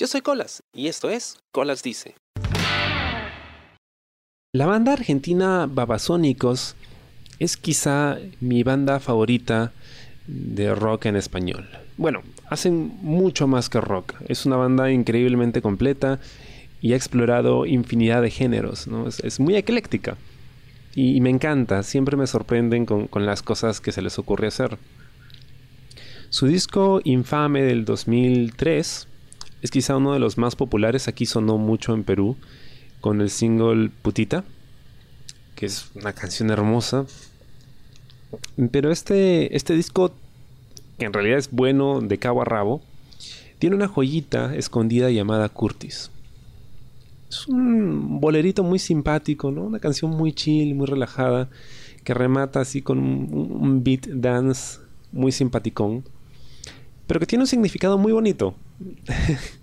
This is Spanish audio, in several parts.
Yo soy Colas y esto es Colas Dice. La banda argentina Babasónicos es quizá mi banda favorita de rock en español. Bueno, hacen mucho más que rock. Es una banda increíblemente completa y ha explorado infinidad de géneros. ¿no? Es, muy ecléctica. Y, me encanta, siempre me sorprenden con, con, las cosas que se les ocurre hacer. Su disco Infame del 2003 es quizá uno de los más populares, aquí sonó mucho en Perú, con el single Putita, que es una canción hermosa. Pero este, este disco, que en realidad es bueno de cabo a rabo, tiene una joyita escondida llamada Curtis. Es un bolerito muy simpático, ¿no? Una canción muy chill, muy relajada, que remata así con un, beat dance muy simpaticón, pero que tiene un significado muy bonito.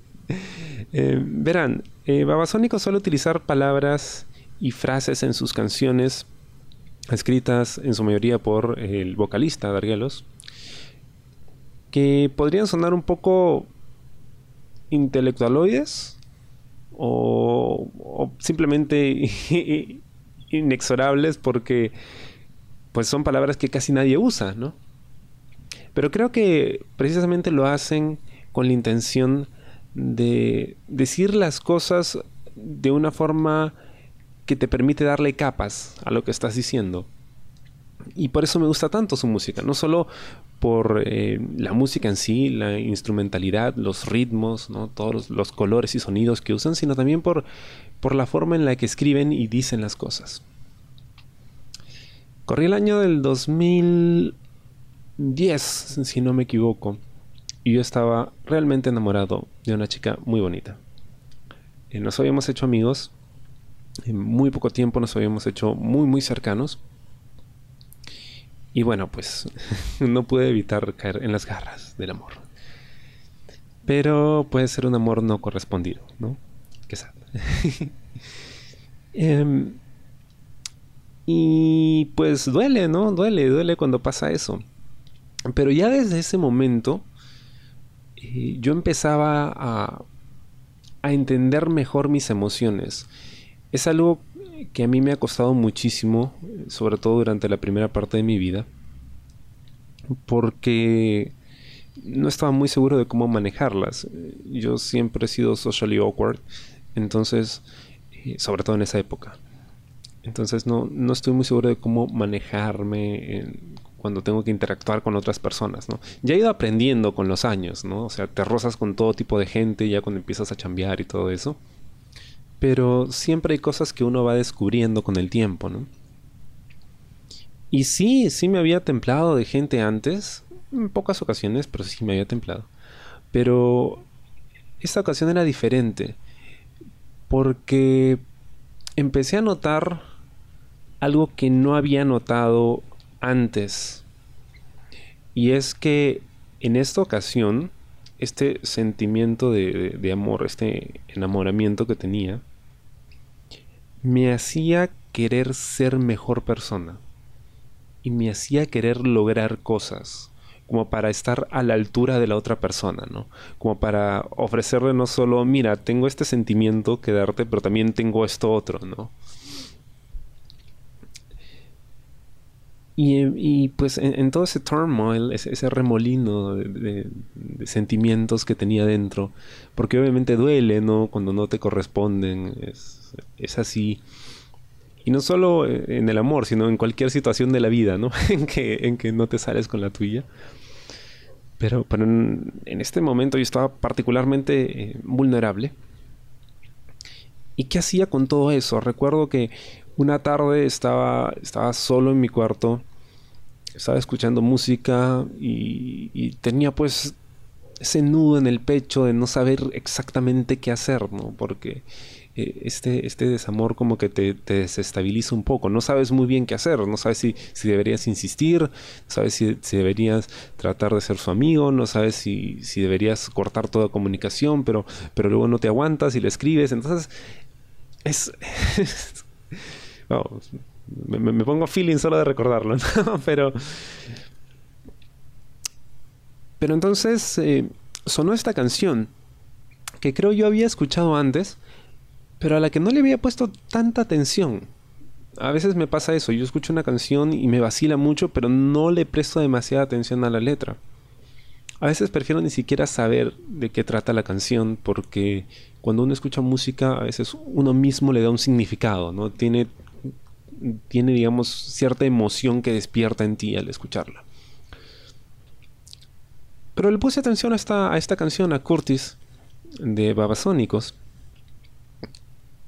Eh, verán, eh, Babasónico suele utilizar palabras y frases en sus canciones, escritas en su mayoría por el vocalista Dargelos, que podrían sonar un poco intelectualoides o, simplemente inexorables porque pues son palabras que casi nadie usa, ¿no? Pero creo que precisamente lo hacen con la intención de decir las cosas de una forma que te permite darle capas a lo que estás diciendo. Y por eso me gusta tanto su música, no solo por eh, la música en sí, la instrumentalidad, los ritmos, ¿no? todos los, colores y sonidos que usan, sino también por, por la forma en la que escriben y dicen las cosas. Corrí el año del 2010, si no me equivoco, y yo estaba realmente enamorado de una chica muy bonita. Eh, nos habíamos hecho amigos, en muy poco tiempo nos habíamos hecho muy muy cercanos. Y bueno, pues no pude evitar caer en las garras del amor. Pero puede ser un amor no correspondido, ¿no? Qué sad. Em, y pues duele, ¿no? Duele, duele cuando pasa eso. Pero ya desde ese momento yo empezaba a, entender mejor mis emociones. Es algo que a mí me ha costado muchísimo, sobre todo durante la primera parte de mi vida, porque no estaba muy seguro de cómo manejarlas. Yo siempre he sido socially awkward, entonces, eh, sobre todo en esa época. Entonces no, no estoy muy seguro de cómo manejarme cuando tengo que interactuar con otras personas, ¿no? Ya he ido aprendiendo con los años, ¿no? O sea, te rozas con todo tipo de gente ya cuando empiezas a chambear y todo eso. Pero siempre hay cosas que uno va descubriendo con el tiempo, ¿no? Y sí, sí me había templado de gente antes, en pocas ocasiones, pero sí me había templado. Pero esta ocasión era diferente, porque empecé a notar algo que no había notado antes. Y es que en esta ocasión, este sentimiento de, amor, este enamoramiento que tenía, me hacía querer ser mejor persona. Y me hacía querer lograr cosas como para estar a la altura de la otra persona, ¿no? Como para ofrecerle no solo, mira, tengo este sentimiento que darte, pero también tengo esto otro, ¿no? Y, pues en, todo ese turmoil, ese, remolino de, sentimientos que tenía dentro, porque obviamente duele, ¿no? Cuando no te corresponden, es, así. Y no solo en el amor, sino en cualquier situación de la vida, ¿no? en, que, en que no te sales con la tuya. Pero, pero en, este momento yo estaba particularmente eh, vulnerable. ¿Y qué hacía con todo eso? Recuerdo que una tarde estaba, estaba solo en mi cuarto, estaba escuchando música y, tenía pues ese nudo en el pecho de no saber exactamente qué hacer, ¿no? Porque eh, este, este desamor como que te, desestabiliza un poco, no sabes muy bien qué hacer, no sabes si, si deberías insistir, no sabes si, si, deberías tratar de ser su amigo, no sabes si, si deberías cortar toda comunicación, pero, pero luego no te aguantas y le escribes, entonces es me, pongo feeling solo de recordarlo, pero... Pero entonces eh, sonó esta canción que creo yo había escuchado antes, pero a la que no le había puesto tanta atención. A veces me pasa eso, yo escucho una canción y me vacila mucho, pero no le presto demasiada atención a la letra. A veces prefiero ni siquiera saber de qué trata la canción, porque cuando uno escucha música, a veces uno mismo le da un significado, ¿no? Tiene, tiene digamos, cierta emoción que despierta en ti al escucharla. Pero le puse atención a esta, a esta canción, a Curtis, de Babasónicos,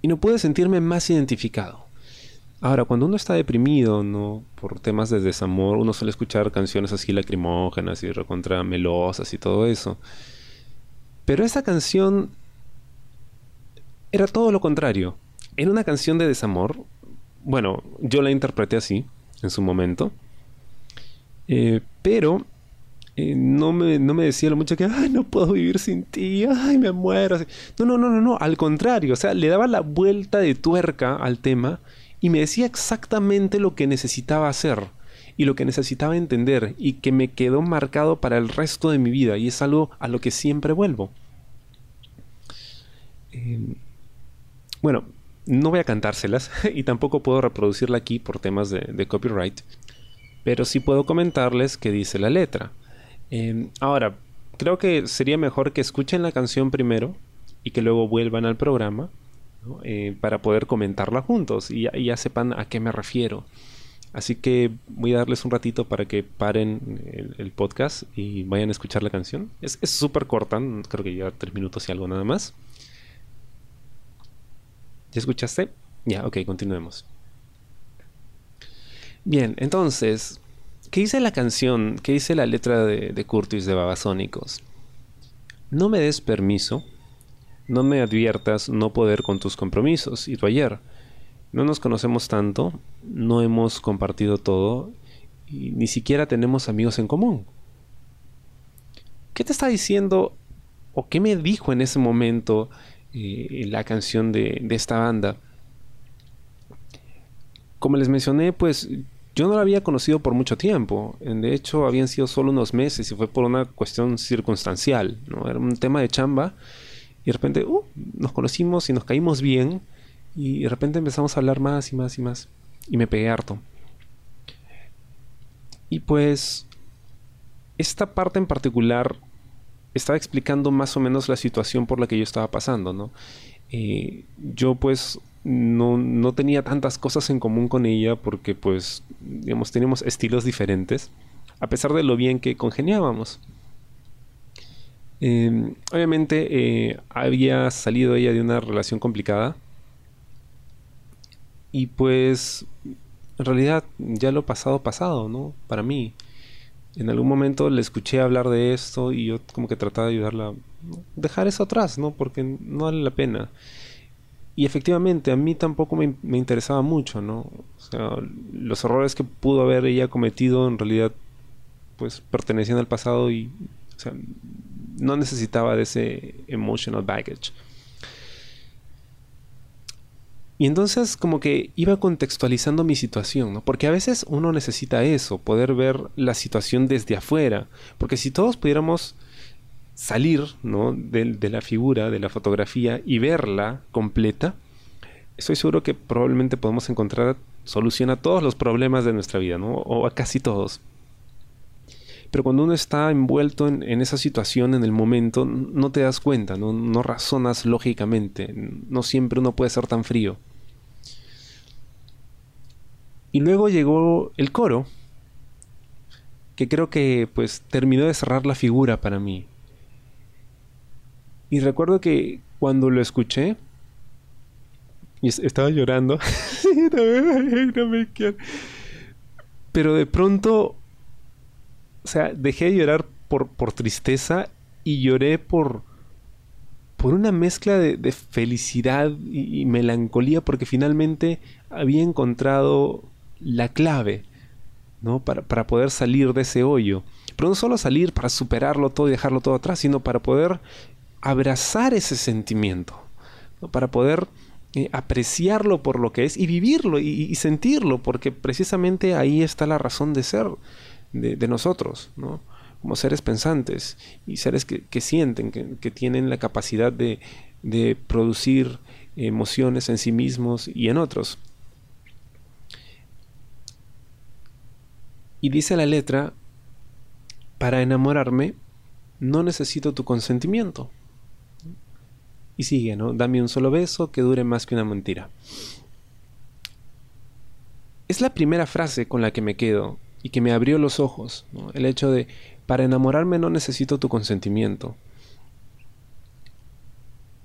y no pude sentirme más identificado. Ahora, cuando uno está deprimido, ¿no? Por temas de desamor, uno suele escuchar canciones así lacrimógenas y recontra melosas y todo eso. Pero esa canción era todo lo contrario. Era una canción de desamor. Bueno, yo la interpreté así en su momento. Eh, pero eh, no, me, no me decía lo mucho que, ay, no puedo vivir sin ti, ay, me muero. No, no, no, no, no, al contrario, o sea, le daba la vuelta de tuerca al tema y me decía exactamente lo que necesitaba hacer y lo que necesitaba entender y que me quedó marcado para el resto de mi vida y es algo a lo que siempre vuelvo. Em, bueno, no voy a cantárselas y tampoco puedo reproducirla aquí por temas de, copyright, pero sí puedo comentarles qué dice la letra. Em, ahora, creo que sería mejor que escuchen la canción primero y que luego vuelvan al programa eh, para poder comentarla juntos y ya, sepan a qué me refiero. Así que voy a darles un ratito para que paren el, podcast y vayan a escuchar la canción. Es súper corta, creo que ya tres minutos y algo nada más. ¿Ya escuchaste? Ya, ok, continuemos. Bien, entonces, ¿qué dice la canción? ¿Qué dice la letra de, Curtis de Babasónicos? No me des permiso no me adviertas no poder con tus compromisos y tu ayer. No nos conocemos tanto, no hemos compartido todo y ni siquiera tenemos amigos en común. ¿Qué te está diciendo o qué me dijo en ese momento eh, la canción de, de esta banda? Como les mencioné, pues yo no la había conocido por mucho tiempo. De hecho, habían sido solo unos meses y fue por una cuestión circunstancial. ¿no? Era un tema de chamba y de repente uh, nos conocimos y nos caímos bien. Y de repente empezamos a hablar más y más y más. Y me pegué harto. Y pues esta parte en particular estaba explicando más o menos la situación por la que yo estaba pasando, ¿no? Eh, yo pues no, no, tenía tantas cosas en común con ella porque pues, digamos, teníamos estilos diferentes, a pesar de lo bien que congeniábamos. Em, obviamente eh, había salido ella de una relación complicada. Y pues en realidad ya lo pasado pasado, ¿no? Para mí. En algún momento le escuché hablar de esto y yo como que trataba de ayudarla a dejar eso atrás, ¿no? Porque no vale la pena. Y efectivamente a mí tampoco me, interesaba mucho, ¿no? O sea, los errores que pudo haber ella cometido en realidad pues pertenecían al pasado y o sea, no necesitaba de ese emotional baggage. Y entonces como que iba contextualizando mi situación, ¿no? Porque a veces uno necesita eso, poder ver la situación desde afuera. Porque si todos pudiéramos salir, ¿no? De, de la figura, de la fotografía y verla completa, estoy seguro que probablemente podemos encontrar solución a todos los problemas de nuestra vida, ¿no? O a casi todos. Pero cuando uno está envuelto en, esa situación, en el momento, no te das cuenta, ¿no? no razonas lógicamente, no siempre uno puede ser tan frío. Y luego llegó el coro, que creo que pues terminó de cerrar la figura para mí. Y recuerdo que cuando lo escuché, y estaba llorando, pero de pronto o sea, dejé de llorar por, por tristeza y lloré por, por una mezcla de, felicidad y, melancolía porque finalmente había encontrado la clave, ¿no? Para, para, poder salir de ese hoyo. Pero no solo salir para superarlo todo y dejarlo todo atrás, sino para poder abrazar ese sentimiento, para poder eh, apreciarlo por lo que es y vivirlo y sentirlo, porque precisamente ahí está la razón de ser de, nosotros, ¿no? como seres pensantes y seres que, sienten, que, tienen la capacidad de, de producir emociones en sí mismos y en otros. Y dice la letra, para enamorarme no necesito tu consentimiento. Y sigue, ¿no? Dame un solo beso que dure más que una mentira. Es la primera frase con la que me quedo y que me abrió los ojos. El hecho de, para enamorarme no necesito tu consentimiento.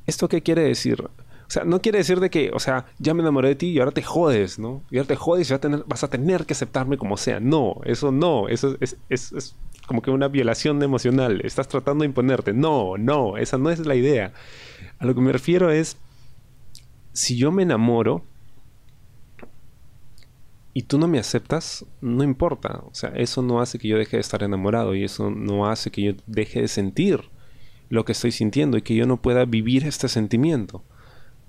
¿Esto qué quiere decir? Sea, no quiere decir de que, o sea, ya me enamoré de ti y ahora te jodes, ¿no? Y ahora te jodes y vas a tener, que aceptarme como sea. No, eso no, eso es, es como que una violación emocional. Estás tratando de imponerte. No, no, esa no es la idea. A lo que me refiero es, si yo me enamoro y tú no me aceptas, no importa. O sea, eso no hace que yo deje de estar enamorado y eso no hace que yo deje de sentir lo que estoy sintiendo y que yo no pueda vivir este sentimiento.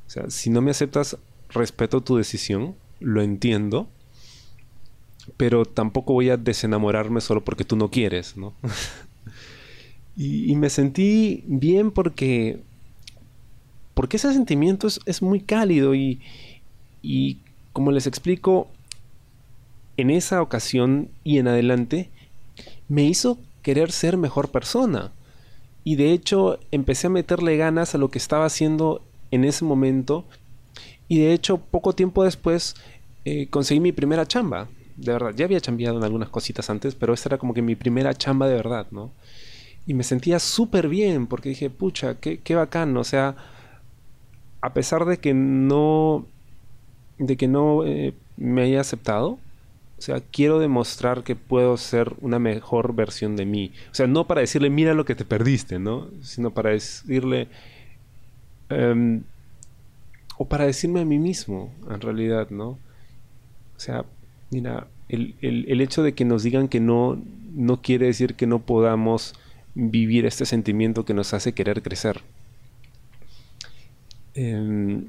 O sea, si no me aceptas, respeto tu decisión, lo entiendo, pero tampoco voy a desenamorarme solo porque tú no quieres, ¿no? y, me sentí bien porque, porque ese sentimiento es, muy cálido y, y, como les explico, en esa ocasión y en adelante, me hizo querer ser mejor persona. Y de hecho empecé a meterle ganas a lo que estaba haciendo en ese momento. Y de hecho poco tiempo después eh, conseguí mi primera chamba de verdad. Ya había chambeado en algunas cositas antes, pero esta era como que mi primera chamba de verdad, ¿no? Y me sentía súper bien porque dije, pucha, qué, qué bacán, o sea, a pesar de que no, de que no eh, me haya aceptado, o sea, quiero demostrar que puedo ser una mejor versión de mí. O sea, no para decirle, mira lo que te perdiste, ¿no? Sino para decirle, em, o para decirme a mí mismo, en realidad, ¿no? O sea, Mira, el, hecho de que nos digan que no, no quiere decir que no podamos vivir este sentimiento que nos hace querer crecer. Em,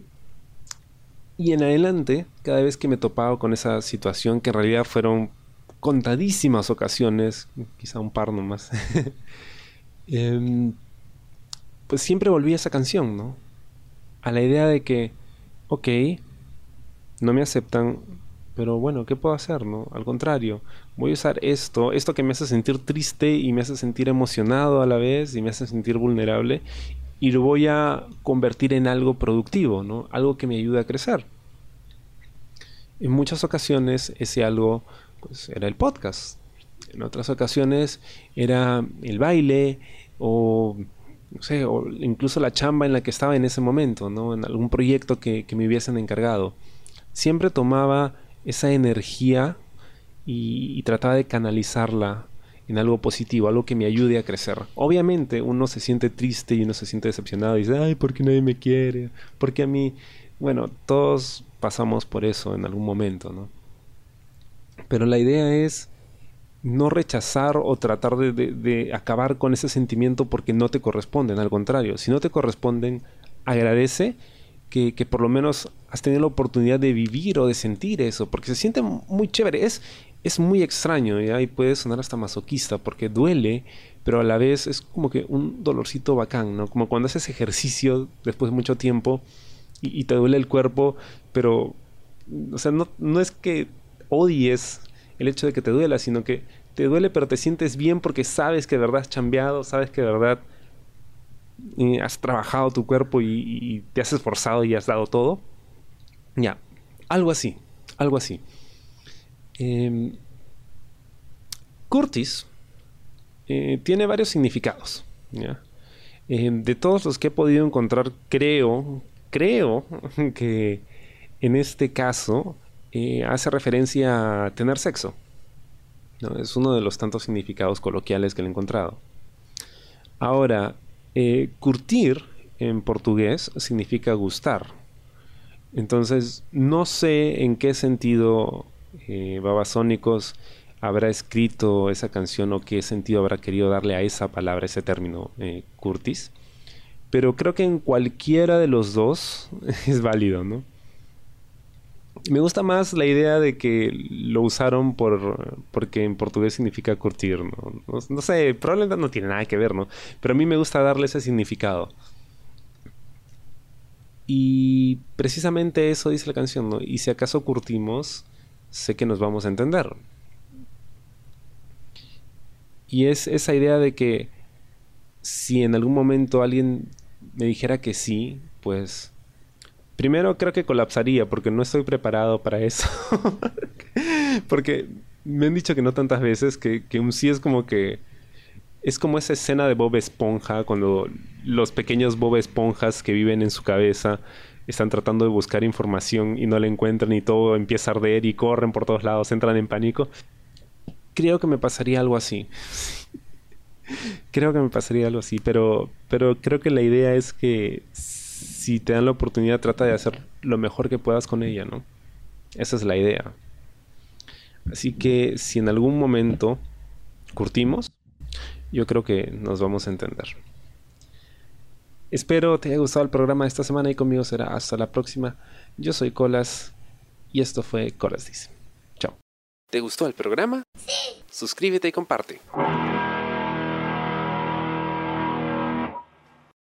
y en adelante, cada vez que me topaba con esa situación, que en realidad fueron contadísimas ocasiones, quizá un par nomás, em, pues siempre volví a esa canción, ¿no? A la idea de que, ok, no me aceptan, pero bueno, ¿qué puedo hacer, no? Al contrario, voy a usar esto, esto que me hace sentir triste y me hace sentir emocionado a la vez y me hace sentir vulnerable y lo voy a convertir en algo productivo, ¿no? Algo que me ayude a crecer. En muchas ocasiones ese algo pues, era el podcast. En otras ocasiones era el baile o o incluso la chamba en la que estaba en ese momento, ¿no? En algún proyecto que, me hubiesen encargado. Siempre tomaba esa energía y, trataba de canalizarla en algo positivo, algo que me ayude a crecer. Obviamente uno se siente triste y uno se siente decepcionado y dice, ay, ¿por qué nadie me quiere? ¿Por qué a mí? Bueno, todos pasamos por eso en algún momento, ¿no? Pero la idea es no rechazar o tratar de, de, acabar con ese sentimiento porque no te corresponden, al contrario, si no te corresponden, agradece que, por lo menos has tenido la oportunidad de vivir o de sentir eso, porque se siente muy chévere. Es, es muy extraño y ahí puede sonar hasta masoquista, porque duele, pero a la vez es como que un dolorcito bacán, ¿no? Como cuando haces ejercicio después de mucho tiempo y, te duele el cuerpo, pero, o sea, no, no es que odies el hecho de que te duela, sino que te duele, pero te sientes bien porque sabes que de verdad has chambeado, sabes que de verdad has trabajado tu cuerpo y, te has esforzado y has dado todo. Ya, algo así, algo así. Em, Curtis eh, tiene varios significados. Em, de todos los que he podido encontrar, creo, creo que en este caso eh, hace referencia a tener sexo. Es uno de los tantos significados coloquiales que he encontrado. Ahora, eh, curtir en portugués significa gustar. Entonces, no sé en qué sentido eh, Babasónicos habrá escrito esa canción o qué sentido habrá querido darle a esa palabra, ese término, eh, Curtis. Pero creo que en cualquiera de los dos es válido, ¿no? Me gusta más la idea de que lo usaron por porque en portugués significa curtir, ¿no? No, sé, probablemente no tiene nada que ver, ¿no? Pero a mí me gusta darle ese significado. Y precisamente eso dice la canción, ¿no? Y si acaso curtimos, sé que nos vamos a entender. Y es esa idea de que si en algún momento alguien me dijera que sí, pues primero creo que colapsaría porque no estoy preparado para eso. porque me han dicho que no tantas veces que, un sí es como que es como esa escena de Bob Esponja cuando los pequeños Bob Esponjas que viven en su cabeza están tratando de buscar información y no la encuentran y todo empieza a arder y corren por todos lados, entran en pánico. Creo que me pasaría algo así. creo que me pasaría algo así, pero, pero creo que la idea es que si te dan la oportunidad trata de hacer lo mejor que puedas con ella, ¿no? Esa es la idea. Así que si en algún momento curtimos, yo creo que nos vamos a entender. Espero te haya gustado el programa de esta semana y conmigo será hasta la próxima. Yo soy Colas y esto fue Colas Dice. Chao. ¿Te gustó el programa? Sí. Suscríbete y comparte.